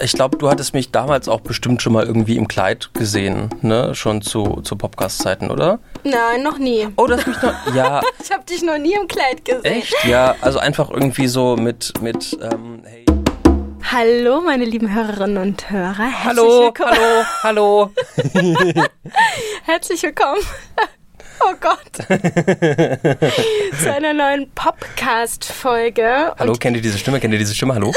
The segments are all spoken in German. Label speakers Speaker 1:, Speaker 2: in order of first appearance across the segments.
Speaker 1: ich glaube, du hattest mich damals auch bestimmt schon mal irgendwie im Kleid gesehen, ne? Schon zu, zu Podcast-Zeiten, oder?
Speaker 2: Nein, noch nie.
Speaker 1: Oh, du hast mich noch. Ja.
Speaker 2: ich habe dich noch nie im Kleid gesehen.
Speaker 1: Echt? Ja, also einfach irgendwie so mit, mit ähm, hey.
Speaker 2: Hallo, meine lieben Hörerinnen und Hörer.
Speaker 1: Herzlich hallo, willkommen. hallo,
Speaker 2: hallo. Herzlich willkommen. Oh Gott. Zu einer neuen Popcast-Folge.
Speaker 1: Hallo, kennt ihr diese Stimme? Kennt ihr diese Stimme? Hallo?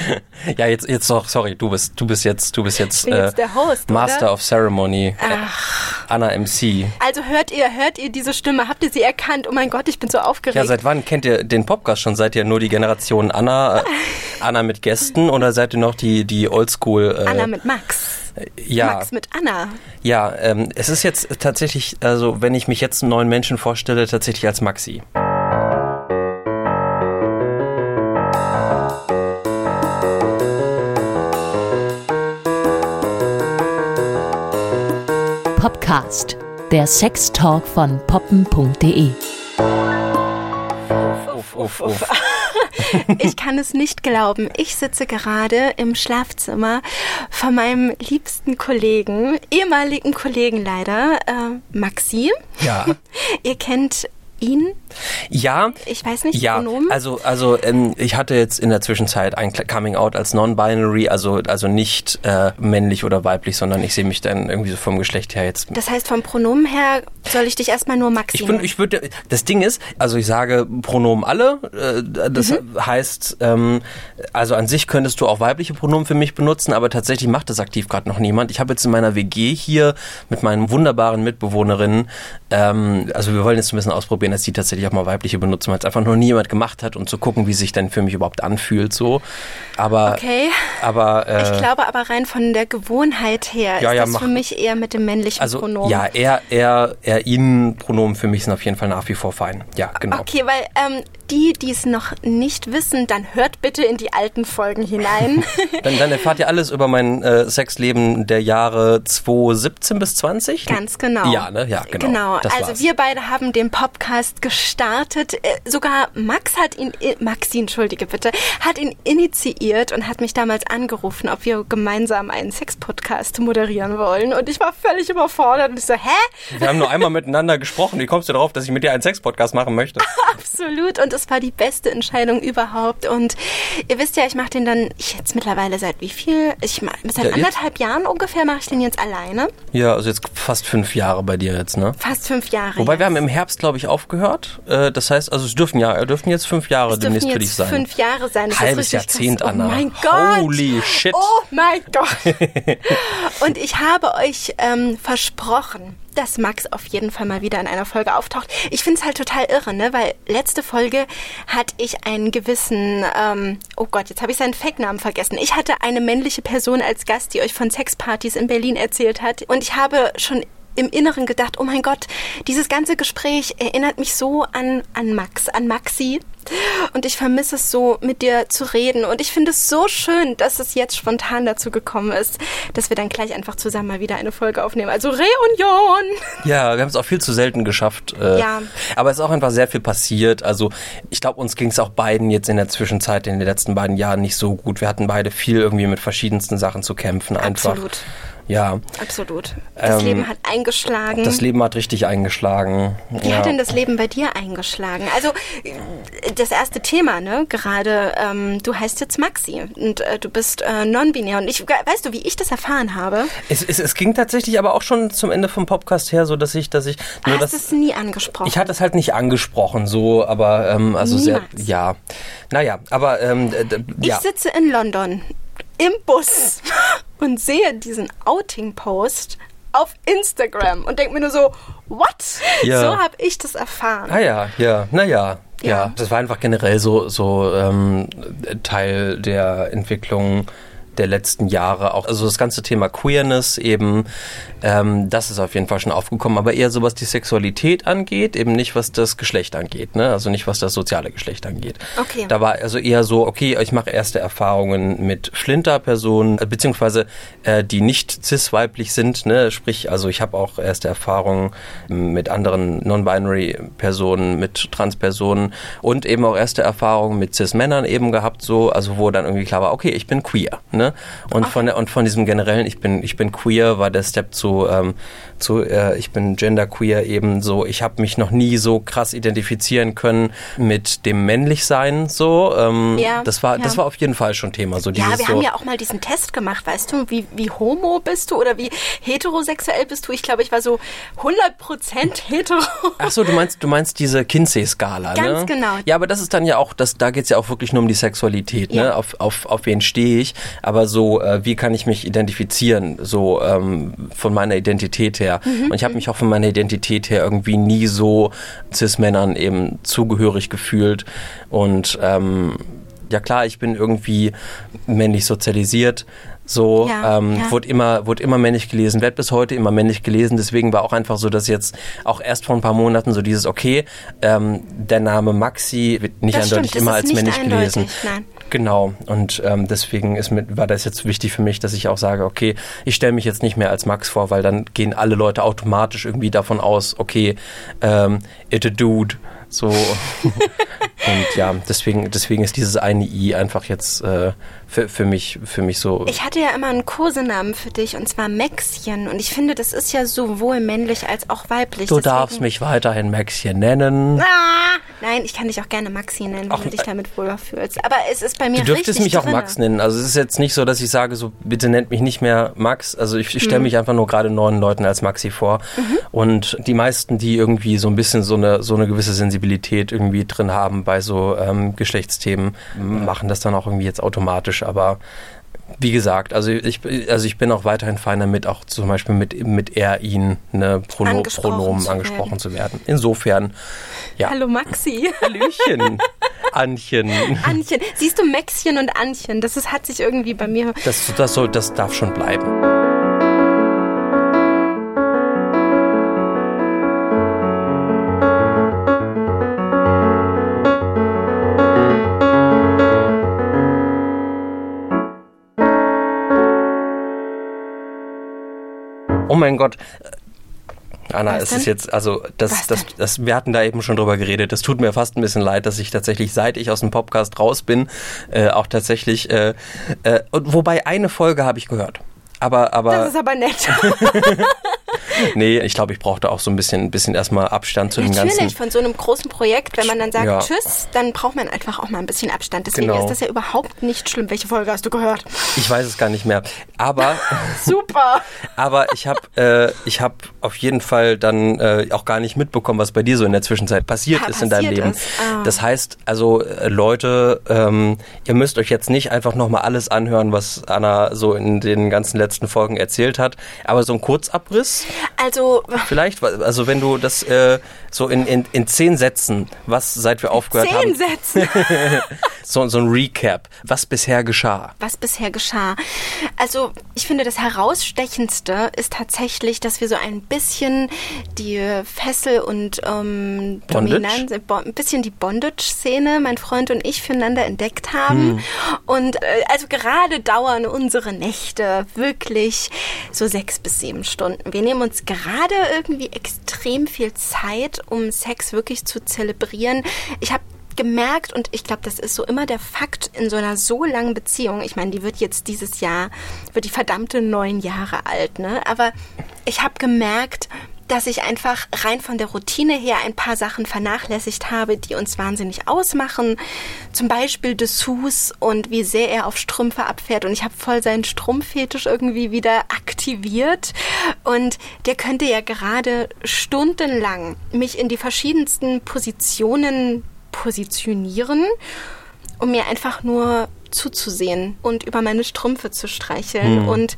Speaker 1: ja, jetzt, jetzt doch, sorry, du bist, du bist jetzt, du bist jetzt,
Speaker 2: äh, jetzt der Host,
Speaker 1: Master
Speaker 2: oder?
Speaker 1: of Ceremony.
Speaker 2: Ach.
Speaker 1: Anna MC.
Speaker 2: Also hört ihr, hört ihr diese Stimme? Habt ihr sie erkannt? Oh mein Gott, ich bin so aufgeregt.
Speaker 1: Ja, seit wann kennt ihr den Podcast schon? Seid ihr nur die Generation Anna, äh, Anna mit Gästen oder seid ihr noch die, die Oldschool?
Speaker 2: Äh, Anna mit Max.
Speaker 1: Ja.
Speaker 2: Max mit Anna.
Speaker 1: Ja, ähm, es ist jetzt tatsächlich, also wenn ich mich jetzt einen neuen Menschen vorstelle, tatsächlich als Maxi.
Speaker 3: Podcast, der Sextalk von poppen.de.
Speaker 2: Uff, uff, uff. ich kann es nicht glauben. Ich sitze gerade im Schlafzimmer von meinem liebsten Kollegen, ehemaligen Kollegen leider, äh, Maxi.
Speaker 1: Ja.
Speaker 2: Ihr kennt ihn?
Speaker 1: Ja.
Speaker 2: Ich weiß nicht,
Speaker 1: ja,
Speaker 2: Pronomen?
Speaker 1: Also, also ähm, ich hatte jetzt in der Zwischenzeit ein Coming Out als non-binary, also, also nicht äh, männlich oder weiblich, sondern ich sehe mich dann irgendwie so vom Geschlecht her jetzt.
Speaker 2: Das heißt, vom Pronomen her soll ich dich erstmal nur Maxi
Speaker 1: Ich, bin, ich würde, das Ding ist, also ich sage Pronomen alle, äh, das mhm. heißt, ähm, also an sich könntest du auch weibliche Pronomen für mich benutzen, aber tatsächlich macht das aktiv gerade noch niemand. Ich habe jetzt in meiner WG hier mit meinen wunderbaren Mitbewohnerinnen, ähm, also wir wollen jetzt ein bisschen ausprobieren, dass die tatsächlich auch mal weibliche benutzen, weil es einfach noch nie jemand gemacht hat und zu gucken, wie sich denn für mich überhaupt anfühlt so. Aber
Speaker 2: okay.
Speaker 1: aber
Speaker 2: äh, ich glaube aber rein von der Gewohnheit her
Speaker 1: ja,
Speaker 2: ist
Speaker 1: ja,
Speaker 2: das
Speaker 1: mach,
Speaker 2: für mich eher mit dem männlichen
Speaker 1: also,
Speaker 2: Pronomen.
Speaker 1: Ja, er er er ihnen Pronomen für mich sind auf jeden Fall nach wie vor fein. Ja, genau.
Speaker 2: Okay, weil ähm, die, die es noch nicht wissen, dann hört bitte in die alten Folgen hinein.
Speaker 1: dann, dann erfahrt ihr alles über mein äh, Sexleben der Jahre 2017 bis 20.
Speaker 2: Ganz genau.
Speaker 1: Ja, ne? Ja, genau.
Speaker 2: Genau. also wir beide haben den Podcast gestartet. Äh, sogar Max hat ihn, äh, Maxi, entschuldige bitte, hat ihn initiiert und hat mich damals angerufen, ob wir gemeinsam einen Sex-Podcast moderieren wollen. Und ich war völlig überfordert und ich so, hä?
Speaker 1: Wir haben nur einmal miteinander gesprochen. Wie kommst du darauf, dass ich mit dir einen Sex-Podcast machen möchte?
Speaker 2: Absolut. Und es war die beste Entscheidung überhaupt. Und ihr wisst ja, ich mache den dann ich jetzt mittlerweile seit wie viel? Ich seit ja, anderthalb Jahren ungefähr mache ich den jetzt alleine.
Speaker 1: Ja, also jetzt fast fünf Jahre bei dir jetzt, ne?
Speaker 2: Fast fünf Jahre.
Speaker 1: Wobei
Speaker 2: jetzt.
Speaker 1: wir haben im Herbst, glaube ich, aufgehört. Äh, das heißt, also es dürfen ja, dürfen jetzt fünf Jahre
Speaker 2: es
Speaker 1: demnächst
Speaker 2: für
Speaker 1: dich sein.
Speaker 2: Fünf Jahre sein.
Speaker 1: Das Halbes Jahrzehnt,
Speaker 2: krass.
Speaker 1: Anna.
Speaker 2: Oh mein Gott.
Speaker 1: Holy shit.
Speaker 2: Oh mein Gott. Und ich habe euch ähm, versprochen, dass Max auf jeden Fall mal wieder in einer Folge auftaucht. Ich finde es halt total irre, ne? Weil letzte Folge hatte ich einen gewissen, ähm, oh Gott, jetzt habe ich seinen Fake-Namen vergessen. Ich hatte eine männliche Person als Gast, die euch von Sexpartys in Berlin erzählt hat. Und ich habe schon im Inneren gedacht, oh mein Gott, dieses ganze Gespräch erinnert mich so an, an Max, an Maxi. Und ich vermisse es so, mit dir zu reden. Und ich finde es so schön, dass es jetzt spontan dazu gekommen ist, dass wir dann gleich einfach zusammen mal wieder eine Folge aufnehmen. Also Reunion!
Speaker 1: Ja, wir haben es auch viel zu selten geschafft. Äh,
Speaker 2: ja.
Speaker 1: Aber es ist auch einfach sehr viel passiert. Also ich glaube, uns ging es auch beiden jetzt in der Zwischenzeit, in den letzten beiden Jahren nicht so gut. Wir hatten beide viel irgendwie mit verschiedensten Sachen zu kämpfen. Einfach.
Speaker 2: Absolut.
Speaker 1: Ja.
Speaker 2: Absolut. Das ähm, Leben hat eingeschlagen.
Speaker 1: Das Leben hat richtig eingeschlagen.
Speaker 2: Wie ja. hat denn das Leben bei dir eingeschlagen? Also das erste Thema, ne? Gerade, ähm, du heißt jetzt Maxi und äh, du bist äh, non-binär. Und ich, weißt du, wie ich das erfahren habe?
Speaker 1: Es, es, es, ging tatsächlich aber auch schon zum Ende vom Podcast her, so dass ich, dass ich
Speaker 2: nur Hast das nie angesprochen.
Speaker 1: Ich hatte es halt nicht angesprochen, so, aber ähm, also
Speaker 2: Niemals.
Speaker 1: sehr, ja, naja, aber ähm,
Speaker 2: ja. Ich sitze in London im Bus und sehe diesen Outing-Post auf Instagram und denke mir nur so, what?
Speaker 1: Ja.
Speaker 2: So habe ich das erfahren.
Speaker 1: Ah ja, ja, naja. Ja.
Speaker 2: Ja.
Speaker 1: das war einfach generell so, so ähm, Teil der Entwicklung der letzten Jahre auch, also das ganze Thema Queerness eben, ähm, das ist auf jeden Fall schon aufgekommen, aber eher so was die Sexualität angeht, eben nicht was das Geschlecht angeht, ne? also nicht was das soziale Geschlecht angeht.
Speaker 2: Okay.
Speaker 1: Da war also eher so, okay, ich mache erste Erfahrungen mit Flinter-Personen, äh, beziehungsweise äh, die nicht cis-weiblich sind, ne? sprich, also ich habe auch erste Erfahrungen mit anderen non-binary-Personen, mit Trans-Personen und eben auch erste Erfahrungen mit cis-Männern eben gehabt, so, also wo dann irgendwie klar war, okay, ich bin queer, ne? Und von der, und von diesem generellen, ich bin, ich bin queer, war der Step zu, ähm, zu äh, ich bin genderqueer eben so, ich habe mich noch nie so krass identifizieren können mit dem Männlichsein, so. Ähm,
Speaker 2: Ja,
Speaker 1: das war, das
Speaker 2: ja.
Speaker 1: war auf jeden Fall schon Thema. So
Speaker 2: Ja, wir
Speaker 1: so,
Speaker 2: haben ja auch mal diesen Test gemacht, weißt du, wie, wie homo bist du oder wie heterosexuell bist du? Ich glaube, ich war so 100% hetero.
Speaker 1: Ach so, du meinst, du meinst diese Kinsey-Skala, ne?
Speaker 2: Ganz genau.
Speaker 1: Ja, aber das ist dann ja auch, das, da geht's ja auch wirklich nur um die Sexualität,
Speaker 2: Ja.
Speaker 1: ne? Auf, auf, auf wen stehe ich? Aber so, äh, wie kann ich mich identifizieren, so ähm, von meiner Identität her?
Speaker 2: Mhm,
Speaker 1: Und ich habe mich auch von meiner Identität her irgendwie nie so Cis-Männern eben zugehörig gefühlt. Und ähm, ja klar, ich bin irgendwie männlich sozialisiert. So,
Speaker 2: Ja,
Speaker 1: ähm,
Speaker 2: ja.
Speaker 1: wurde immer, wurde immer männlich gelesen, werd bis heute immer männlich gelesen. Deswegen war auch einfach so, dass jetzt auch erst vor ein paar Monaten so dieses, okay, ähm, der Name Maxi wird nicht
Speaker 2: Das
Speaker 1: eindeutig
Speaker 2: stimmt,
Speaker 1: immer als männlich gelesen.
Speaker 2: nein.
Speaker 1: Genau. Und ähm, deswegen ist mit, war das jetzt wichtig für mich, dass ich auch sage, okay, ich stelle mich jetzt nicht mehr als Max vor, weil dann gehen alle Leute automatisch irgendwie davon aus, okay, ähm, it a dude. So. Und ja, deswegen, deswegen ist dieses eine I einfach jetzt äh, für, für mich, für mich so.
Speaker 2: Ich hatte ja immer einen Kosenamen für dich und zwar Maxchen und ich finde, das ist ja sowohl männlich als auch weiblich.
Speaker 1: Du
Speaker 2: Deswegen-
Speaker 1: darfst mich weiterhin Maxchen nennen.
Speaker 2: Ah, nein, ich kann dich auch gerne Maxi nennen, wenn
Speaker 1: Ach,
Speaker 2: du dich
Speaker 1: äh,
Speaker 2: damit wohler fühlst. Aber es ist bei mir
Speaker 1: Du dürftest mich auch
Speaker 2: drinne.
Speaker 1: Max nennen. Also es ist jetzt nicht so, dass ich sage, so bitte nennt mich nicht mehr Max. Also ich, ich stelle
Speaker 2: Mhm.
Speaker 1: mich einfach nur gerade neuen Leuten als Maxi vor. Und die meisten, die irgendwie so ein bisschen so eine so eine gewisse Sensibilität irgendwie drin haben bei so ähm, Geschlechtsthemen, machen das dann auch irgendwie jetzt automatisch. Aber wie gesagt, also ich, also ich bin auch weiterhin fein damit, auch zum Beispiel mit, mit er, ihn, ne, Prono,
Speaker 2: Angesprochen
Speaker 1: Pronomen
Speaker 2: zu
Speaker 1: angesprochen zu werden. Insofern, ja.
Speaker 2: Hallo Maxi.
Speaker 1: Hallöchen, Anchen.
Speaker 2: Anchen. Siehst du Maxchen und Anchen? Das ist, hat sich irgendwie bei mir.
Speaker 1: Das, das, soll, das darf schon bleiben. Oh mein Gott. Anna,
Speaker 2: Was
Speaker 1: es
Speaker 2: denn?
Speaker 1: ist jetzt, also das, das, das, wir hatten da eben schon drüber geredet. Das tut mir fast ein bisschen leid, dass ich tatsächlich, seit ich aus dem Podcast raus bin, äh, auch tatsächlich, äh, äh, wobei eine Folge habe ich gehört. Aber, aber
Speaker 2: Das ist aber nett.
Speaker 1: nee, ich glaube, ich brauchte auch so ein bisschen, bisschen erstmal Abstand zu den ganzen.
Speaker 2: Natürlich, von so einem großen Projekt, wenn man dann sagt
Speaker 1: Ja.
Speaker 2: Tschüss, dann braucht man einfach auch mal ein bisschen Abstand. Deswegen
Speaker 1: Genau.
Speaker 2: ist das ja überhaupt nicht schlimm. Welche Folge hast du gehört?
Speaker 1: Ich weiß es gar nicht mehr. Aber,
Speaker 2: Super.
Speaker 1: aber ich habe, äh, ich habe auf jeden Fall dann äh, auch gar nicht mitbekommen, was bei dir so in der Zwischenzeit passiert
Speaker 2: Pa-
Speaker 1: ist in deinem
Speaker 2: passiert
Speaker 1: Leben.
Speaker 2: ist. Ah.
Speaker 1: Das heißt, also äh, Leute, ähm, ihr müsst euch jetzt nicht einfach nochmal alles anhören, was Anna so in den ganzen letzten Folgen erzählt hat, aber so ein Kurzabriss
Speaker 2: Also,
Speaker 1: vielleicht, also wenn du das äh, so in, in, in zehn Sätzen, was seit wir aufgehört
Speaker 2: zehn
Speaker 1: haben,
Speaker 2: Sätze.
Speaker 1: so, so ein Recap, was bisher geschah.
Speaker 2: was bisher geschah. Also ich finde, das Herausstechendste ist tatsächlich, dass wir so ein bisschen die Fessel- und ähm? Dominanz, bo ein bisschen die Bondage-Szene, mein Freund und ich, füreinander entdeckt haben. Und äh, also gerade dauern unsere Nächte wirklich so sechs bis sieben Stunden. Wir nehmen uns gerade irgendwie extrem viel Zeit, um Sex wirklich zu zelebrieren. Ich habe gemerkt und ich glaube, das ist so immer der Fakt in so einer so langen Beziehung. Ich meine, die wird jetzt dieses Jahr, wird die verdammte neun Jahre alt, ne? Aber ich habe gemerkt, dass ich einfach rein von der Routine her ein paar Sachen vernachlässigt habe, die uns wahnsinnig ausmachen. Zum Beispiel Dessous und wie sehr er auf Strümpfe abfährt. Und ich habe voll seinen Strumpffetisch irgendwie wieder aktiviert. Und der könnte ja gerade stundenlang mich in die verschiedensten Positionen positionieren, um mir einfach nur zuzusehen und über meine Strümpfe zu streicheln. Und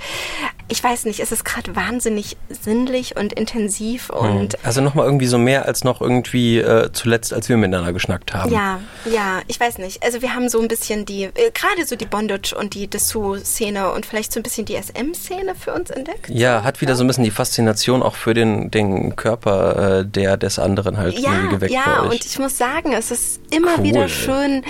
Speaker 2: ich weiß nicht, es ist gerade wahnsinnig sinnlich und intensiv und.
Speaker 1: Also nochmal irgendwie so mehr als noch irgendwie äh, zuletzt, als wir miteinander geschnackt haben.
Speaker 2: Ja, ja, ich weiß nicht. Also wir haben so ein bisschen die, äh, gerade so die Bondage und die Dessous-Szene und vielleicht so ein bisschen die SM-Szene für uns entdeckt.
Speaker 1: Ja, hat wieder so ein bisschen die Faszination auch für den, den Körper äh, der des anderen halt
Speaker 2: Ja,
Speaker 1: irgendwie geweckt
Speaker 2: ja, und ich muss sagen, es ist immer
Speaker 1: Cool.
Speaker 2: wieder schön,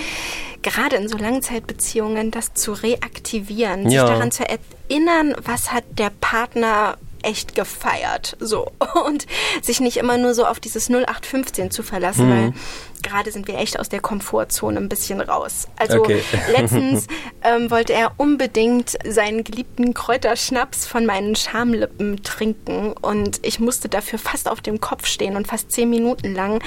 Speaker 2: gerade in so Langzeitbeziehungen, das zu reaktivieren,
Speaker 1: Ja.
Speaker 2: sich daran zu erinnern, was hat der Partner echt gefeiert, so und sich nicht immer nur so auf dieses 0815 zu verlassen,
Speaker 1: Mhm.
Speaker 2: weil gerade sind wir echt aus der Komfortzone ein bisschen raus. Also
Speaker 1: Okay.
Speaker 2: letztens ähm, wollte er unbedingt seinen geliebten Kräuterschnaps von meinen Schamlippen trinken und ich musste dafür fast auf dem Kopf stehen und fast zehn Minuten lang,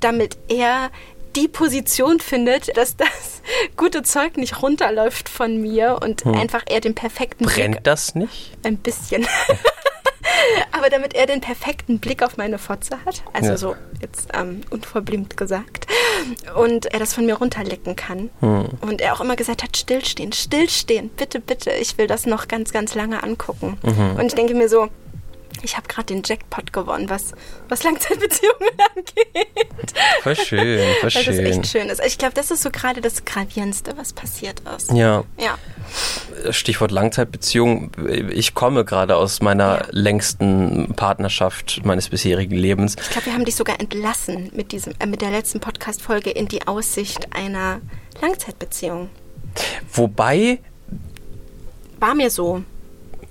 Speaker 2: damit er die Position findet, dass das gute Zeug nicht runterläuft von mir und einfach er den perfekten Blick
Speaker 1: Brennt das nicht?
Speaker 2: ein bisschen. Aber damit er den perfekten Blick auf meine Fotze hat, also
Speaker 1: Ja.
Speaker 2: so jetzt ähm, unverblümt gesagt, und er das von mir runterlecken kann. Und er auch immer gesagt hat, stillstehen, stillstehen, bitte, bitte, ich will das noch ganz, ganz lange angucken. Und ich denke mir so, ich habe gerade den Jackpot gewonnen, was, was Langzeitbeziehungen angeht.
Speaker 1: Voll schön, voll
Speaker 2: Weil das
Speaker 1: schön.
Speaker 2: echt schön ist. Ich glaube, das ist so gerade das Gravierendste, was passiert ist.
Speaker 1: Ja,
Speaker 2: Ja.
Speaker 1: Stichwort Langzeitbeziehung. Ich komme gerade aus meiner
Speaker 2: Ja.
Speaker 1: längsten Partnerschaft meines bisherigen Lebens.
Speaker 2: Ich glaube, wir haben dich sogar entlassen mit, diesem, äh, mit der letzten Podcast-Folge in die Aussicht einer Langzeitbeziehung.
Speaker 1: Wobei
Speaker 2: War mir so.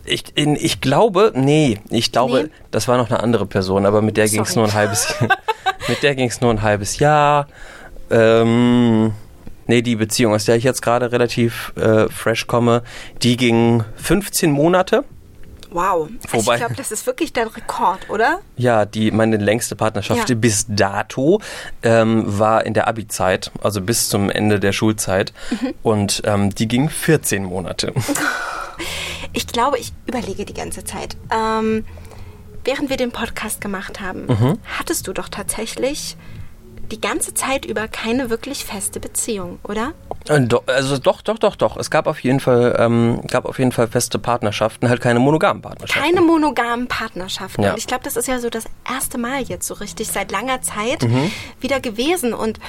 Speaker 1: Ich, in, ich glaube, nee, ich glaube,
Speaker 2: Nee.
Speaker 1: das war noch eine andere Person, aber mit der ging es nur ein halbes mit der ging es nur ein halbes Jahr. Ähm, nee, die Beziehung, aus der ich jetzt gerade relativ äh, fresh komme, die ging 15 Monate.
Speaker 2: Wow. Also
Speaker 1: Wobei-
Speaker 2: ich glaube, das ist wirklich dein Rekord, oder?
Speaker 1: Ja, die meine längste Partnerschaft
Speaker 2: Ja.
Speaker 1: bis dato ähm, war in der Abi-Zeit, also bis zum Ende der Schulzeit.
Speaker 2: Mhm.
Speaker 1: Und ähm, die ging 14 Monate.
Speaker 2: Ich glaube, ich überlege die ganze Zeit. Ähm, während wir den Podcast gemacht haben,
Speaker 1: Mhm.
Speaker 2: hattest du doch tatsächlich die ganze Zeit über keine wirklich feste Beziehung, oder?
Speaker 1: Äh, Also doch, doch, doch, doch. Es gab auf jeden Fall, ähm, gab auf jeden Fall feste Partnerschaften, halt keine monogamen Partnerschaften.
Speaker 2: Keine monogamen Partnerschaften.
Speaker 1: Ja.
Speaker 2: Und ich glaube, das ist ja so das erste Mal jetzt so richtig seit langer Zeit
Speaker 1: Mhm.
Speaker 2: wieder gewesen. Und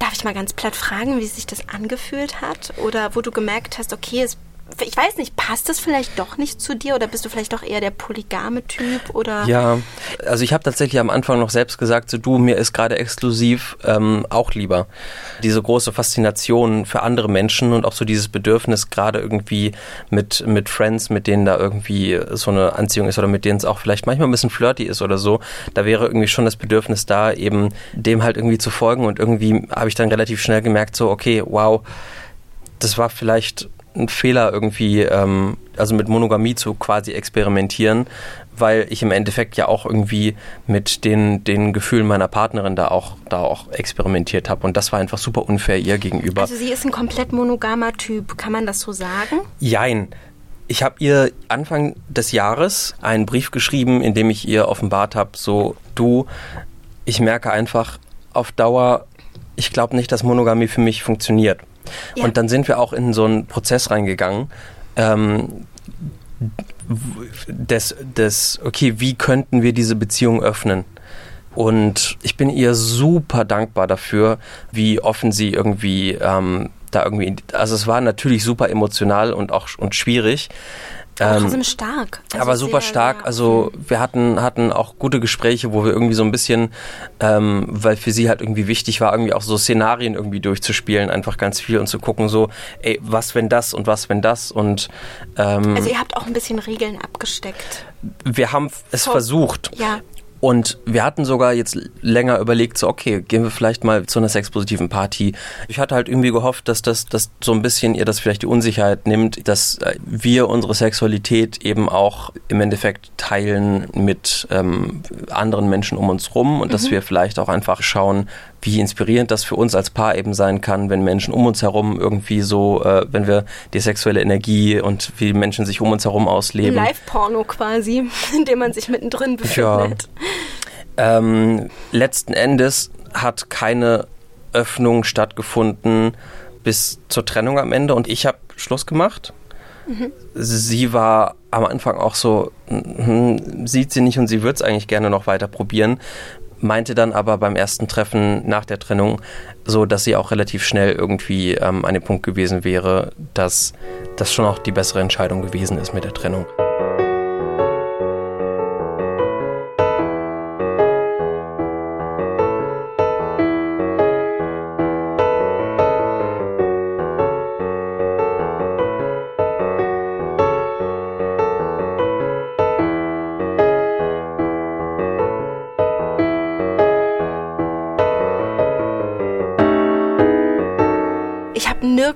Speaker 2: darf ich mal ganz platt fragen, wie sich das angefühlt hat? Oder wo du gemerkt hast, okay, es, ich weiß nicht, passt das vielleicht doch nicht zu dir? Oder bist du vielleicht doch eher der polygame Typ? Oder
Speaker 1: Ja, also ich habe tatsächlich am Anfang noch selbst gesagt, so du, mir ist gerade exklusiv ähm, auch lieber. Diese große Faszination für andere Menschen und auch so dieses Bedürfnis, gerade irgendwie mit, mit Friends, mit denen da irgendwie so eine Anziehung ist oder mit denen es auch vielleicht manchmal ein bisschen flirty ist oder so, da wäre irgendwie schon das Bedürfnis da, eben dem halt irgendwie zu folgen und irgendwie habe ich dann relativ schnell gemerkt, so okay, wow, das war vielleicht ein Fehler irgendwie, ähm, also mit Monogamie zu quasi experimentieren, weil ich im Endeffekt ja auch irgendwie mit den, den Gefühlen meiner Partnerin da auch, da auch experimentiert habe. Und das war einfach super unfair ihr gegenüber.
Speaker 2: Also sie ist ein komplett monogamer Typ, kann man das so sagen?
Speaker 1: Jein. Ich habe ihr Anfang des Jahres einen Brief geschrieben, in dem ich ihr offenbart habe, so du, ich merke einfach auf Dauer, ich glaube nicht, dass Monogamie für mich funktioniert.
Speaker 2: Ja.
Speaker 1: Und dann sind wir auch in so einen Prozess reingegangen, ähm, des, des, okay, wie könnten wir diese Beziehung öffnen? Und ich bin ihr super dankbar dafür, wie offen sie irgendwie ähm, da irgendwie, also es war natürlich super emotional und auch und schwierig.
Speaker 2: Aber
Speaker 1: Ähm,
Speaker 2: trotzdem stark. Also
Speaker 1: aber super
Speaker 2: sehr,
Speaker 1: stark. Also wir hatten, hatten auch gute Gespräche, wo wir irgendwie so ein bisschen, ähm, weil für sie halt irgendwie wichtig war, irgendwie auch so Szenarien irgendwie durchzuspielen, einfach ganz viel und zu gucken, so, ey, was wenn das und was wenn das und ähm,
Speaker 2: Also ihr habt auch ein bisschen Regeln abgesteckt.
Speaker 1: wir haben es
Speaker 2: So.
Speaker 1: versucht.
Speaker 2: Ja.
Speaker 1: Und wir hatten sogar jetzt länger überlegt, so okay, gehen wir vielleicht mal zu einer sexpositiven Party. Ich hatte halt irgendwie gehofft, dass das dass so ein bisschen ihr das vielleicht die Unsicherheit nimmt, dass äh, wir unsere Sexualität eben auch im Endeffekt teilen mit ähm, anderen Menschen um uns rum und dass wir vielleicht auch einfach schauen, wie inspirierend das für uns als Paar eben sein kann, wenn Menschen um uns herum irgendwie so, äh, wenn wir die sexuelle Energie und wie Menschen sich um uns herum ausleben.
Speaker 2: Live-Porno quasi, in dem man sich mittendrin befindet.
Speaker 1: Ähm, letzten Endes hat keine Öffnung stattgefunden bis zur Trennung am Ende und ich habe Schluss gemacht. Mhm. Sie war am Anfang auch so, hm, sieht sie nicht und sie würde es eigentlich gerne noch weiter probieren, meinte dann aber beim ersten Treffen nach der Trennung so, dass sie auch relativ schnell irgendwie ähm, an dem Punkt gewesen wäre, dass das schon auch die bessere Entscheidung gewesen ist mit der Trennung.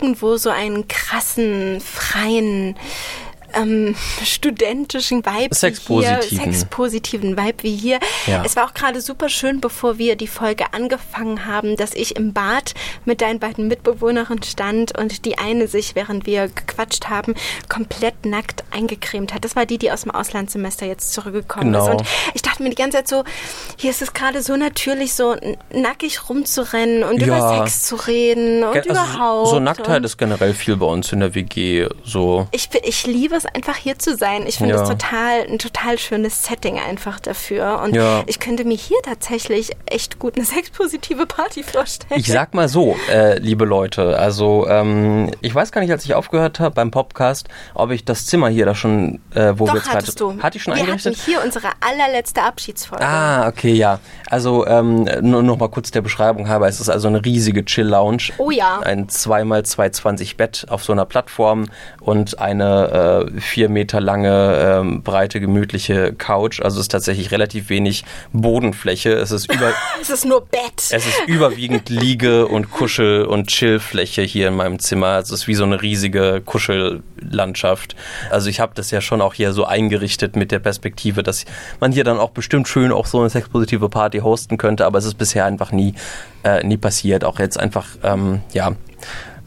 Speaker 2: Nirgendwo so einen krassen, freien ähm, studentischen Vibe
Speaker 1: Sexpositiven.
Speaker 2: hier, sexpositiven Vibe wie hier. Ja. Es war auch gerade super schön, bevor wir die Folge angefangen haben, dass ich im Bad mit deinen beiden Mitbewohnerinnen stand und die eine sich, während wir gequatscht haben, komplett nackt eingecremt hat. Das war die, die aus dem Auslandssemester jetzt zurückgekommen
Speaker 1: genau.
Speaker 2: ist. Und ich dachte mir die ganze Zeit so, hier ist es gerade so natürlich, so nackig rumzurennen und ja. über Sex zu reden und also überhaupt.
Speaker 1: So Nacktheit ist generell viel bei uns in der WG so.
Speaker 2: Ich, ich liebe es einfach hier zu sein. Ich finde es ja. total ein total schönes Setting einfach dafür. Und ja. ich könnte mir hier tatsächlich echt gut eine sexpositive Party vorstellen.
Speaker 1: Ich sag mal so, äh, liebe Leute, also ähm, ich weiß gar nicht, als ich aufgehört habe beim Podcast, ob ich das Zimmer hier da schon, äh, wo
Speaker 2: Doch,
Speaker 1: wir jetzt
Speaker 2: gerade. Du.
Speaker 1: Hatte ich schon
Speaker 2: wir
Speaker 1: eingerichtet?
Speaker 2: Hatten hier unsere allerletzte Abschiedsfolge.
Speaker 1: Ah, okay, ja. Also ähm, nur noch mal kurz der Beschreibung halber. Es ist also eine riesige Chill-Lounge.
Speaker 2: Oh ja.
Speaker 1: Ein 2x220 Bett auf so einer Plattform und eine äh, vier Meter lange, ähm, breite, gemütliche Couch. Also es ist tatsächlich relativ wenig Bodenfläche. Es ist über.
Speaker 2: es ist nur Bett.
Speaker 1: Es ist überwiegend Liege und Kuschel- und Chillfläche hier in meinem Zimmer. Es ist wie so eine riesige Kuschellandschaft. Also ich habe das ja schon auch hier so eingerichtet mit der Perspektive, dass man hier dann auch bestimmt schön auch so eine sexpositive Party hosten könnte, aber es ist bisher einfach nie, äh, nie passiert. Auch jetzt einfach, ähm, ja,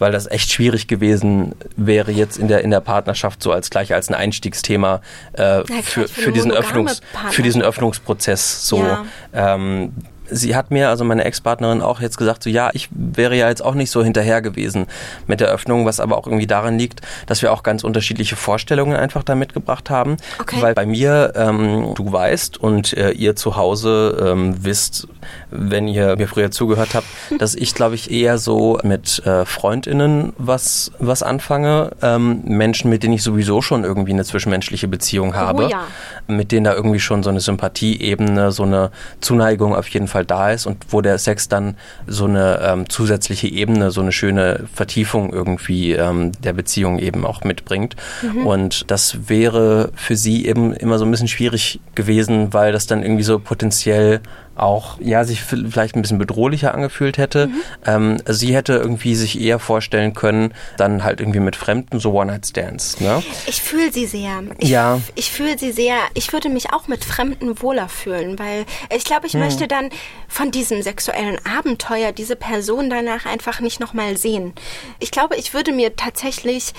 Speaker 1: weil das echt schwierig gewesen wäre jetzt in der in der Partnerschaft so als gleich als ein Einstiegsthema äh, für, für diesen Öffnungs für diesen Öffnungsprozess so ja. ähm, sie hat mir, also meine Ex-Partnerin, auch jetzt gesagt, so ja, ich wäre ja jetzt auch nicht so hinterher gewesen mit der Öffnung, was aber auch irgendwie daran liegt, dass wir auch ganz unterschiedliche Vorstellungen einfach da mitgebracht haben. Okay. Weil bei mir, ähm, du weißt und äh, ihr zu Hause ähm, wisst, wenn ihr mir früher zugehört habt, dass ich, glaube ich, eher so mit äh, FreundInnen was, was anfange. Ähm, Menschen, mit denen ich sowieso schon irgendwie eine zwischenmenschliche Beziehung oh habe. Oh, ja. Mit denen da irgendwie schon so eine Sympathieebene, so eine Zuneigung auf jeden Fall Fall da ist und wo der Sex dann so eine ähm, zusätzliche Ebene, so eine schöne Vertiefung irgendwie ähm, der Beziehung eben auch mitbringt. Mhm. Und das wäre für sie eben immer so ein bisschen schwierig gewesen, weil das dann irgendwie so potenziell auch ja sich vielleicht ein bisschen bedrohlicher angefühlt hätte. Mhm. Ähm, sie hätte irgendwie sich eher vorstellen können, dann halt irgendwie mit Fremden so One-Night-Stands. Ne?
Speaker 2: Ich fühle sie sehr. Ich,
Speaker 1: ja.
Speaker 2: Ich fühle sie sehr. Ich würde mich auch mit Fremden wohler fühlen, weil ich glaube, ich hm. möchte dann von diesem sexuellen Abenteuer diese Person danach einfach nicht nochmal sehen. Ich glaube, ich würde mir tatsächlich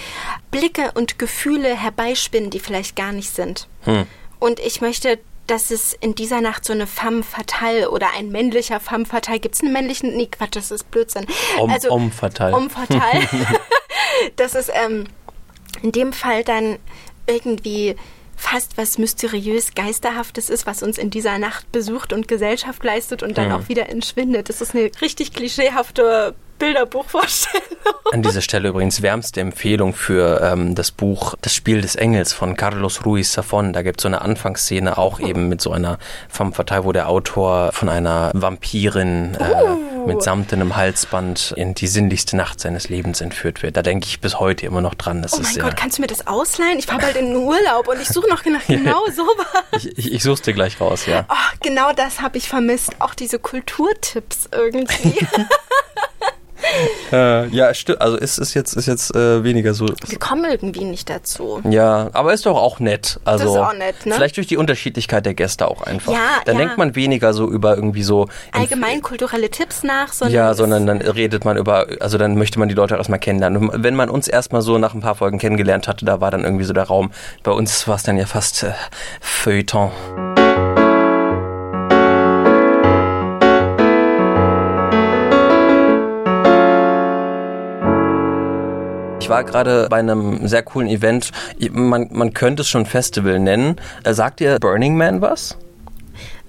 Speaker 2: Blicke und Gefühle herbeispinnen, die vielleicht gar nicht sind. Hm. Und ich möchte dass es in dieser Nacht so eine femme fatale oder ein männlicher femme fatale. Gibt es einen männlichen? Nee, Quatsch, das ist Blödsinn.
Speaker 1: Om, also, om fatale.
Speaker 2: Om fatale. dass es ähm, in dem Fall dann irgendwie fast was mysteriös Geisterhaftes ist, was uns in dieser Nacht besucht und Gesellschaft leistet und dann mhm. auch wieder entschwindet. Das ist eine richtig klischeehafte Bilderbuchvorstellung.
Speaker 1: An dieser Stelle übrigens wärmste Empfehlung für ähm, das Buch Das Spiel des Engels von Carlos Ruiz Safon. Da gibt es so eine Anfangsszene auch eben mit so einer femme fatale, wo der Autor von einer Vampirin äh, uh. mit samtenem Halsband in die sinnlichste Nacht seines Lebens entführt wird. Da denke ich bis heute immer noch dran. Das
Speaker 2: oh mein Gott, kannst du mir das ausleihen? Ich fahre bald in den Urlaub und ich suche noch nach genau sowas.
Speaker 1: Ich, ich, ich suche dir gleich raus, ja.
Speaker 2: Oh, genau das habe ich vermisst. Auch diese Kulturtipps irgendwie.
Speaker 1: äh, ja, stimmt. Also ist, ist jetzt, ist jetzt äh, weniger so.
Speaker 2: Wir kommen irgendwie nicht dazu.
Speaker 1: Ja, aber ist doch auch nett. Also,
Speaker 2: das ist auch nett, ne?
Speaker 1: Vielleicht durch die Unterschiedlichkeit der Gäste auch einfach.
Speaker 2: Ja,
Speaker 1: dann
Speaker 2: ja.
Speaker 1: denkt man weniger so über irgendwie so.
Speaker 2: Allgemein kulturelle Tipps nach,
Speaker 1: sondern. Ja, sondern dann redet man über, also dann möchte man die Leute erstmal kennenlernen. Und wenn man uns erstmal so nach ein paar Folgen kennengelernt hatte, da war dann irgendwie so der Raum. Bei uns war es dann ja fast äh, Feuilleton. Ich war gerade bei einem sehr coolen Event. Man, man könnte es schon Festival nennen. Äh, sagt ihr Burning Man was?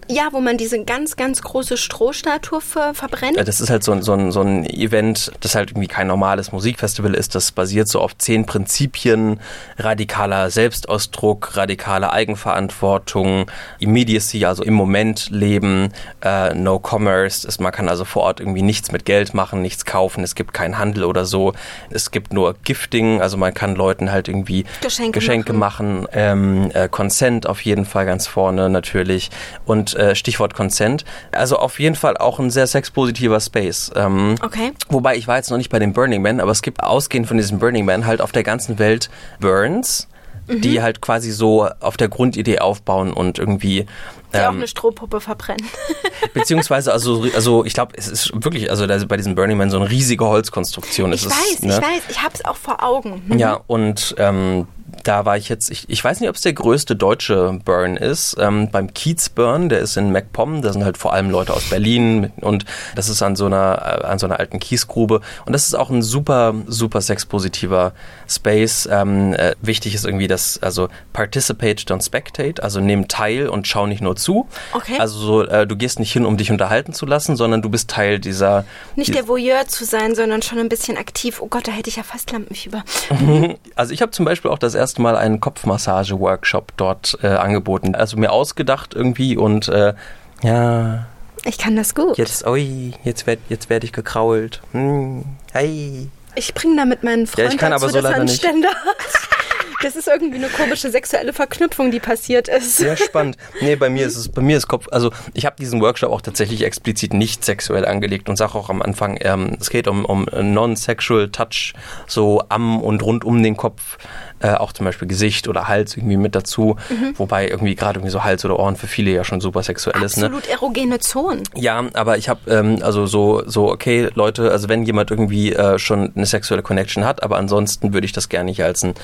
Speaker 2: Ja, wo man diese ganz, ganz große Strohstatue ver verbrennt.
Speaker 1: Das ist halt so ein, so, ein, so ein Event, das halt irgendwie kein normales Musikfestival ist. Das basiert so auf zehn Prinzipien, radikaler Selbstausdruck, radikale Eigenverantwortung, Immediacy, also im Moment leben, äh, No Commerce. man kann also vor Ort irgendwie nichts mit Geld machen, nichts kaufen. Es gibt keinen Handel oder so. Es gibt nur Gifting, also man kann Leuten halt irgendwie
Speaker 2: Geschenke,
Speaker 1: Geschenke machen. machen. Ähm, äh, Consent auf jeden Fall ganz vorne natürlich. Und äh, Stichwort Consent. Also auf jeden Fall auch ein sehr sexpositiver Space.
Speaker 2: Ähm, okay.
Speaker 1: Wobei ich war jetzt noch nicht bei den Burning Man, aber es gibt ausgehend von diesem Burning Man halt auf der ganzen Welt Burns. Mhm. die halt quasi so auf der Grundidee aufbauen und irgendwie
Speaker 2: die ähm, auch eine Strohpuppe verbrennen.
Speaker 1: beziehungsweise, also, also ich glaube, es ist wirklich, also bei diesem Burning Man so eine riesige Holzkonstruktion.
Speaker 2: Ich
Speaker 1: ist
Speaker 2: weiß,
Speaker 1: es,
Speaker 2: ne? ich weiß, ich habe es auch vor Augen.
Speaker 1: Mhm. Ja, und ähm, da war ich jetzt, ich, ich weiß nicht, ob es der größte deutsche Burn ist. Ähm, beim Kiez Burn, der ist in MacPom, da sind halt vor allem Leute aus Berlin und das ist an so einer, äh, an so einer alten Kiesgrube. Und das ist auch ein super, super sexpositiver Space. Ähm, äh, wichtig ist irgendwie, dass, also participate, don't spectate, also nimm teil und schau nicht nur zu.
Speaker 2: Okay.
Speaker 1: Also so, äh, du gehst nicht hin, um dich unterhalten zu lassen, sondern du bist Teil dieser.
Speaker 2: Nicht der Voyeur zu sein, sondern schon ein bisschen aktiv. Oh Gott, da hätte ich ja fast Lampenfieber.
Speaker 1: also ich habe zum Beispiel auch das erste erste Mal einen Kopfmassage-Workshop dort äh, angeboten. Also mir ausgedacht irgendwie und äh, ja.
Speaker 2: Ich kann das gut.
Speaker 1: Jetzt, ui, jetzt werde jetzt werd ich gekrault. Hm, hey.
Speaker 2: Ich bringe da mit meinen Freunden ja,
Speaker 1: ich kann aber so leider nicht.
Speaker 2: Das ist irgendwie eine komische sexuelle Verknüpfung, die passiert ist.
Speaker 1: Sehr spannend. Nee, bei mir ist es, bei mir ist Kopf, also ich habe diesen Workshop auch tatsächlich explizit nicht sexuell angelegt und sage auch am Anfang, ähm, es geht um, um non-sexual Touch, so am und rund um den Kopf äh, auch zum Beispiel Gesicht oder Hals irgendwie mit dazu, mhm. wobei irgendwie gerade irgendwie so Hals oder Ohren für viele ja schon super sexuell ist.
Speaker 2: Ne? Absolut erogene Zonen.
Speaker 1: Ja, aber ich habe ähm, also so so okay Leute, also wenn jemand irgendwie äh, schon eine sexuelle Connection hat, aber ansonsten würde ich das gerne nicht als einen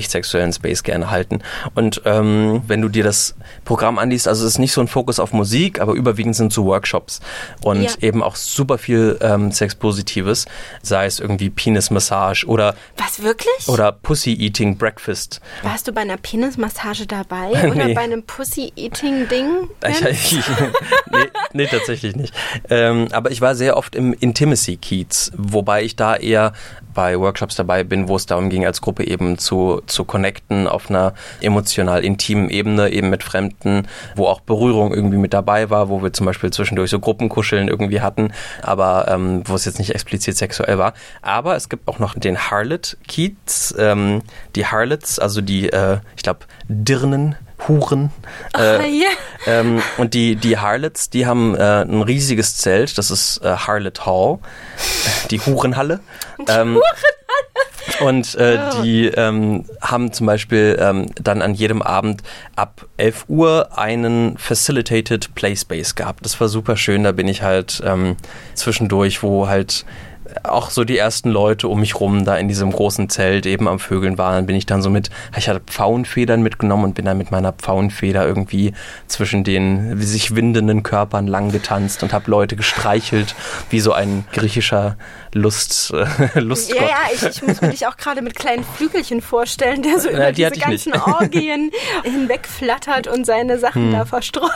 Speaker 1: nicht sexuellen Space gerne halten. Und ähm, wenn du dir das Programm anliest, also es ist nicht so ein Fokus auf Musik, aber überwiegend sind so Workshops und ja. eben auch super viel ähm, Sex-Positives, sei es irgendwie Penis-Massage oder
Speaker 2: was wirklich
Speaker 1: oder Pussy-Eating Eating Breakfast.
Speaker 2: Warst du bei einer Penismassage dabei oder nee. bei einem Pussy-Eating-Ding?
Speaker 1: nee, nee, tatsächlich nicht. Ähm, aber ich war sehr oft im Intimacy-Kiez, wobei ich da eher bei Workshops dabei bin, wo es darum ging, als Gruppe eben zu, zu connecten auf einer emotional intimen Ebene, eben mit Fremden, wo auch Berührung irgendwie mit dabei war, wo wir zum Beispiel zwischendurch so Gruppenkuscheln irgendwie hatten, aber ähm, wo es jetzt nicht explizit sexuell war. Aber es gibt auch noch den Harlot Kiez, ähm, die Harlots, also die, äh, ich glaube, Dirnen. Huren.
Speaker 2: Äh, oh, yeah.
Speaker 1: ähm, und die, die Harlots, die haben äh, ein riesiges Zelt, das ist äh, Harlot Hall, die Hurenhalle.
Speaker 2: Die ähm, Hurenhalle.
Speaker 1: Und äh, die ähm, haben zum Beispiel ähm, dann an jedem Abend ab 11 Uhr einen Facilitated Play Space gehabt. Das war super schön. Da bin ich halt ähm, zwischendurch, wo halt auch so die ersten Leute um mich rum da in diesem großen Zelt eben am Vögeln waren, bin ich dann so mit, ich hatte Pfauenfedern mitgenommen und bin dann mit meiner Pfauenfeder irgendwie zwischen den sich windenden Körpern lang getanzt und habe Leute gestreichelt, wie so ein griechischer Lust, äh, Lustgott.
Speaker 2: Ja, ja, ich, ich muss mir dich auch gerade mit kleinen Flügelchen vorstellen, der so über Na, die diese ganzen. Orgien hinwegflattert und seine Sachen hm. da verstreut.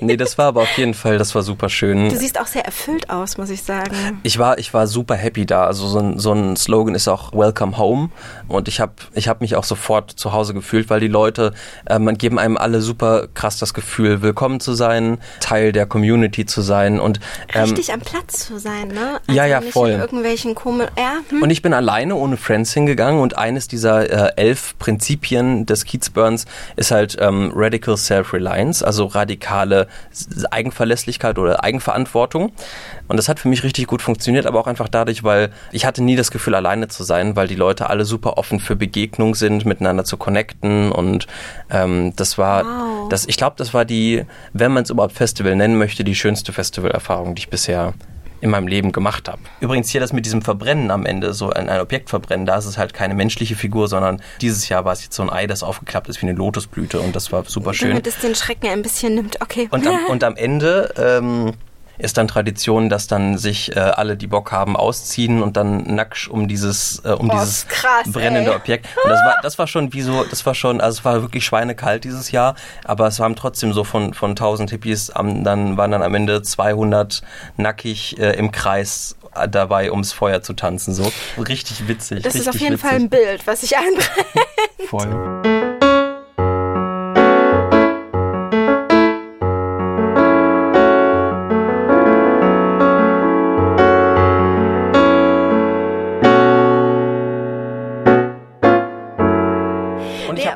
Speaker 1: Nee, das war aber auf jeden Fall, das war super schön.
Speaker 2: Du siehst auch sehr erfüllt aus, muss ich sagen.
Speaker 1: Ich war, ich war super happy da. Also so ein, so ein Slogan ist auch Welcome Home und ich habe ich hab mich auch sofort zu Hause gefühlt, weil die Leute, äh, man geben einem alle super krass das Gefühl, willkommen zu sein, Teil der Community zu sein und
Speaker 2: ähm, richtig am Platz zu sein, ne? Also
Speaker 1: ja, ja, voll
Speaker 2: irgendwelchen komischen. Ja, hm.
Speaker 1: Und ich bin alleine ohne Friends hingegangen und eines dieser äh, elf Prinzipien des Kiezburns ist halt ähm, Radical Self-Reliance, also radikale Eigenverlässlichkeit oder Eigenverantwortung. Und das hat für mich richtig gut funktioniert, aber auch einfach dadurch, weil ich hatte nie das Gefühl, alleine zu sein, weil die Leute alle super offen für Begegnung sind, miteinander zu connecten. Und ähm, das war, wow. das, ich glaube, das war die, wenn man es überhaupt Festival nennen möchte, die schönste Festivalerfahrung, die ich bisher in meinem Leben gemacht habe. Übrigens hier das mit diesem Verbrennen am Ende, so ein, ein Objekt verbrennen, da ist es halt keine menschliche Figur, sondern dieses Jahr war es jetzt so ein Ei, das aufgeklappt ist wie eine Lotusblüte und das war super schön.
Speaker 2: Damit es den Schrecken ein bisschen nimmt, okay.
Speaker 1: Und am, und am Ende ähm, ist dann Tradition, dass dann sich äh, alle, die Bock haben, ausziehen und dann nackt um dieses, äh, um
Speaker 2: Boah,
Speaker 1: dieses
Speaker 2: krass,
Speaker 1: brennende
Speaker 2: ey.
Speaker 1: Objekt. Und das war, das war schon wie so, das war schon, also es war wirklich schweinekalt dieses Jahr, aber es waren trotzdem so von, von 1000 Hippies, am, dann waren dann am Ende 200 nackig äh, im Kreis äh, dabei, ums Feuer zu tanzen. So richtig witzig.
Speaker 2: Das
Speaker 1: richtig
Speaker 2: ist auf jeden
Speaker 1: witzig.
Speaker 2: Fall ein Bild, was ich einbringe.
Speaker 1: Voll.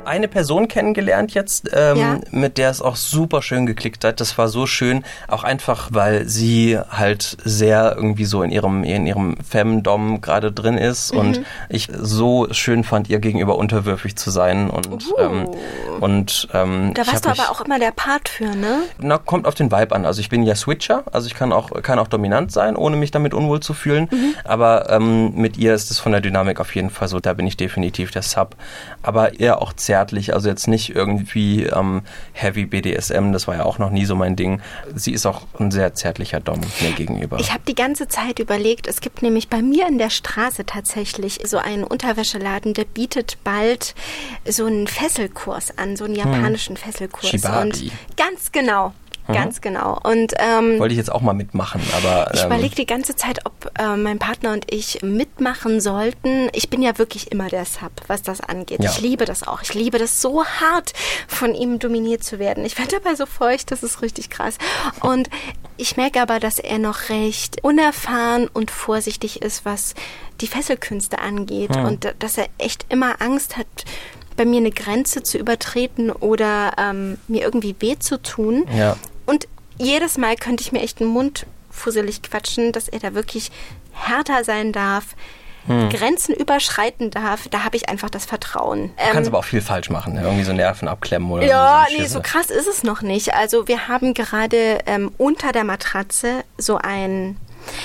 Speaker 1: Eine Person kennengelernt jetzt, ähm,
Speaker 2: Ja.
Speaker 1: mit der es auch super schön geklickt hat. Das war so schön, auch einfach, weil sie halt sehr irgendwie so in ihrem in ihrem Femdom gerade drin ist
Speaker 2: Mhm.
Speaker 1: und ich so schön fand, ihr gegenüber unterwürfig zu sein und
Speaker 2: Uh.
Speaker 1: ähm, und ähm,
Speaker 2: Da warst du aber auch immer der Part für, ne?
Speaker 1: na, kommt auf den Vibe an. Also ich bin ja Switcher, also ich kann auch, kann auch dominant sein, ohne mich damit unwohl zu fühlen.
Speaker 2: Mhm.
Speaker 1: Aber ähm, mit ihr ist es von der Dynamik auf jeden Fall so, da bin ich definitiv der Sub. Aber eher auch zärtlich, also jetzt nicht irgendwie ähm, Heavy BDSM, das war ja auch noch nie so mein Ding. Sie ist auch ein sehr zärtlicher Dom mir gegenüber.
Speaker 2: Ich habe die ganze Zeit überlegt, es gibt nämlich bei mir in der Straße tatsächlich so einen Unterwäscheladen, der bietet bald so einen Fesselkurs an, so einen japanischen Fesselkurs.
Speaker 1: Hm. Shibari.
Speaker 2: Und ganz genau, ganz genau. Und ähm,
Speaker 1: Wollte ich jetzt auch mal mitmachen, aber
Speaker 2: ich
Speaker 1: ähm,
Speaker 2: überlege die ganze Zeit, ob äh, mein Partner und ich mitmachen sollten. Ich bin ja wirklich immer der Sub, was das angeht.
Speaker 1: Ja.
Speaker 2: Ich liebe das auch. Ich liebe das so hart, von ihm dominiert zu werden. Ich werde dabei so feucht, das ist richtig krass. Und ich merke aber, dass er noch recht unerfahren und vorsichtig ist, was die Fesselkünste angeht.
Speaker 1: Hm.
Speaker 2: Und dass er echt immer Angst hat, bei mir eine Grenze zu übertreten oder ähm, mir irgendwie weh zu tun.
Speaker 1: ja.
Speaker 2: Und jedes Mal könnte ich mir echt den Mund fusselig quatschen, dass er da wirklich härter sein darf,
Speaker 1: Hm.
Speaker 2: Grenzen überschreiten darf. Da habe ich einfach das Vertrauen.
Speaker 1: Du kannst
Speaker 2: Ähm,
Speaker 1: aber auch viel falsch machen, ne? irgendwie so Nerven abklemmen oder
Speaker 2: ja,
Speaker 1: so.
Speaker 2: nee, so krass ist es noch nicht. Also wir haben gerade ähm, unter der Matratze so ein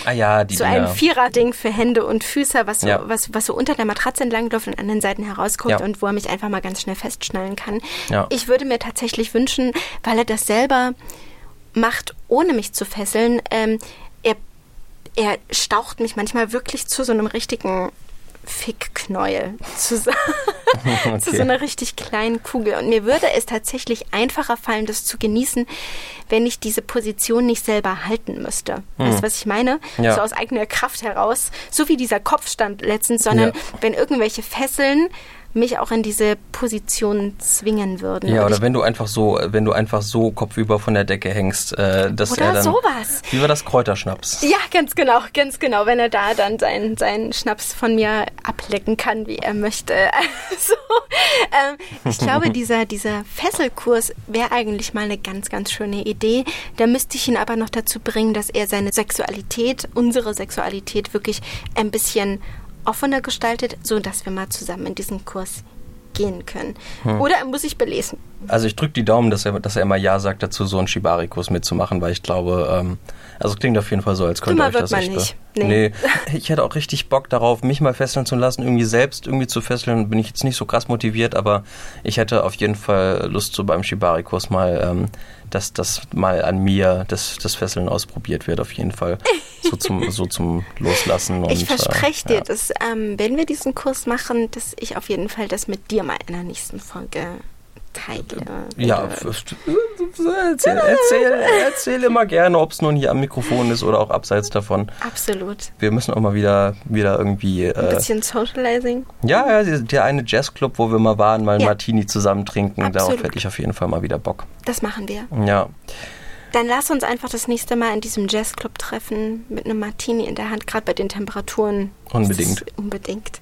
Speaker 1: Ah ja, die
Speaker 2: so ein. Vierer-Ding für Hände und Füße, was so,
Speaker 1: Ja.
Speaker 2: was, was so unter der Matratze entlang läuft und an den Seiten herausguckt
Speaker 1: Ja.
Speaker 2: und wo er mich einfach mal ganz schnell festschnallen kann.
Speaker 1: Ja.
Speaker 2: Ich würde mir tatsächlich wünschen, weil er das selber macht, ohne mich zu fesseln, ähm, er, er staucht mich manchmal wirklich zu so einem richtigen Fickknäuel zusammen. zu so einer richtig kleinen Kugel. Und mir würde es tatsächlich einfacher fallen, das zu genießen, wenn ich diese Position nicht selber halten müsste. Weißt du, was ich meine?
Speaker 1: Hm. Ja.
Speaker 2: So aus eigener Kraft heraus. So wie dieser Kopfstand letztens, sondern
Speaker 1: Ja.
Speaker 2: wenn irgendwelche Fesseln mich auch in diese Position zwingen würden.
Speaker 1: Ja, oder wenn du einfach so, wenn du einfach so kopfüber von der Decke hängst, äh, dass
Speaker 2: Oder
Speaker 1: er dann.
Speaker 2: sowas.
Speaker 1: Wie war das Kräuterschnaps?
Speaker 2: ja, ganz genau, ganz genau. Wenn er da dann seinen, seinen Schnaps von mir ablecken kann, wie er möchte. Also, ähm, ich glaube, dieser, dieser Fesselkurs wäre eigentlich mal eine ganz, ganz schöne Idee. Da müsste ich ihn aber noch dazu bringen, dass er seine Sexualität, unsere Sexualität wirklich ein bisschen offener gestaltet, so dass wir mal zusammen in diesen Kurs gehen können. Oder er muss sich belesen.
Speaker 1: Also ich drücke die Daumen, dass er, dass er immer Ja sagt dazu, so einen Shibari-Kurs mitzumachen, weil ich glaube, ähm, also es klingt auf jeden Fall so, als könnte euch das
Speaker 2: man
Speaker 1: echt.
Speaker 2: nicht. Nee.
Speaker 1: Nee. Ich hätte auch richtig Bock darauf, mich mal fesseln zu lassen, irgendwie selbst irgendwie zu fesseln. Bin ich jetzt nicht so krass motiviert, aber ich hätte auf jeden Fall Lust, so beim Shibari-Kurs mal, ähm, dass das mal an mir das, das Fesseln ausprobiert wird, auf jeden Fall. So zum, so zum Loslassen. Und,
Speaker 2: Ich verspreche
Speaker 1: äh,
Speaker 2: dir,
Speaker 1: ja.
Speaker 2: dass ähm, wenn wir diesen Kurs machen, dass ich auf jeden Fall das mit dir mal in der nächsten Folge teile.
Speaker 1: Ja,
Speaker 2: Oder-
Speaker 1: erzähl, erzähl, erzähl immer gerne, ob es nun hier am Mikrofon ist oder auch abseits davon.
Speaker 2: absolut.
Speaker 1: Wir müssen auch mal wieder, wieder irgendwie.
Speaker 2: Ein
Speaker 1: Äh,
Speaker 2: bisschen Socializing.
Speaker 1: ja, ja, der eine Jazzclub, wo wir mal waren, mal
Speaker 2: Ja.
Speaker 1: Martini zusammen trinken. Darauf
Speaker 2: Absolut.
Speaker 1: hätte ich auf jeden Fall mal wieder Bock.
Speaker 2: Das machen wir.
Speaker 1: Ja.
Speaker 2: Dann lass uns einfach das nächste Mal in diesem Jazzclub treffen mit einem Martini in der Hand, gerade bei den Temperaturen.
Speaker 1: Unbedingt.
Speaker 2: Unbedingt.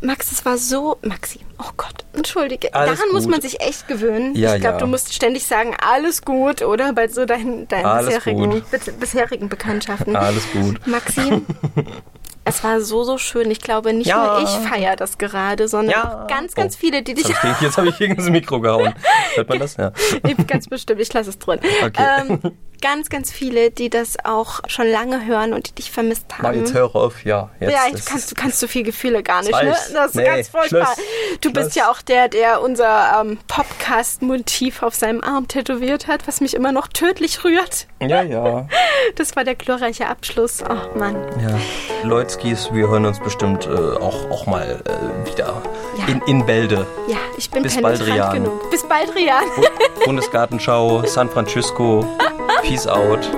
Speaker 2: Max, es war so. Maxi, oh Gott, entschuldige.
Speaker 1: Alles
Speaker 2: Daran muss
Speaker 1: gut.
Speaker 2: man sich echt gewöhnen.
Speaker 1: Ja,
Speaker 2: ich glaube,
Speaker 1: ja.
Speaker 2: du musst ständig sagen, alles gut, oder? Bei so deinen, deinen bisherigen, bisherigen Bekanntschaften.
Speaker 1: Alles gut.
Speaker 2: Maxi, es war so, so schön. Ich glaube, nicht
Speaker 1: Ja.
Speaker 2: nur ich feiere das gerade, sondern
Speaker 1: Ja.
Speaker 2: auch ganz, ganz
Speaker 1: Oh.
Speaker 2: viele, die dich.
Speaker 1: Jetzt habe ich, jetzt hab ich gegen das Mikro gehauen. Hört man das? Ja.
Speaker 2: Nee, ganz bestimmt, ich lasse es drin.
Speaker 1: Okay.
Speaker 2: Ähm, ganz, ganz viele, die das auch schon lange hören und die dich vermisst haben.
Speaker 1: Mal jetzt hör auf, ja. Jetzt
Speaker 2: ja, ich kannst, du kannst so viel Gefühle gar nicht,
Speaker 1: Das
Speaker 2: ne? Das ist
Speaker 1: Nee,
Speaker 2: ganz furchtbar.
Speaker 1: Schluss.
Speaker 2: Du bist
Speaker 1: Schluss.
Speaker 2: ja auch der, der unser ähm, Podcast-Motiv auf seinem Arm tätowiert hat, was mich immer noch tödlich rührt.
Speaker 1: Ja, ja.
Speaker 2: Das war der glorreiche Abschluss. Oh Mann.
Speaker 1: Ja. Leutskis, wir hören uns bestimmt äh, auch, auch mal äh, wieder
Speaker 2: Ja.
Speaker 1: in, in Bälde.
Speaker 2: Ja, ich bin
Speaker 1: Bis
Speaker 2: penetrant genug. Bis bald, Rian.
Speaker 1: Bu- Bundesgartenschau, San Francisco, Peace out.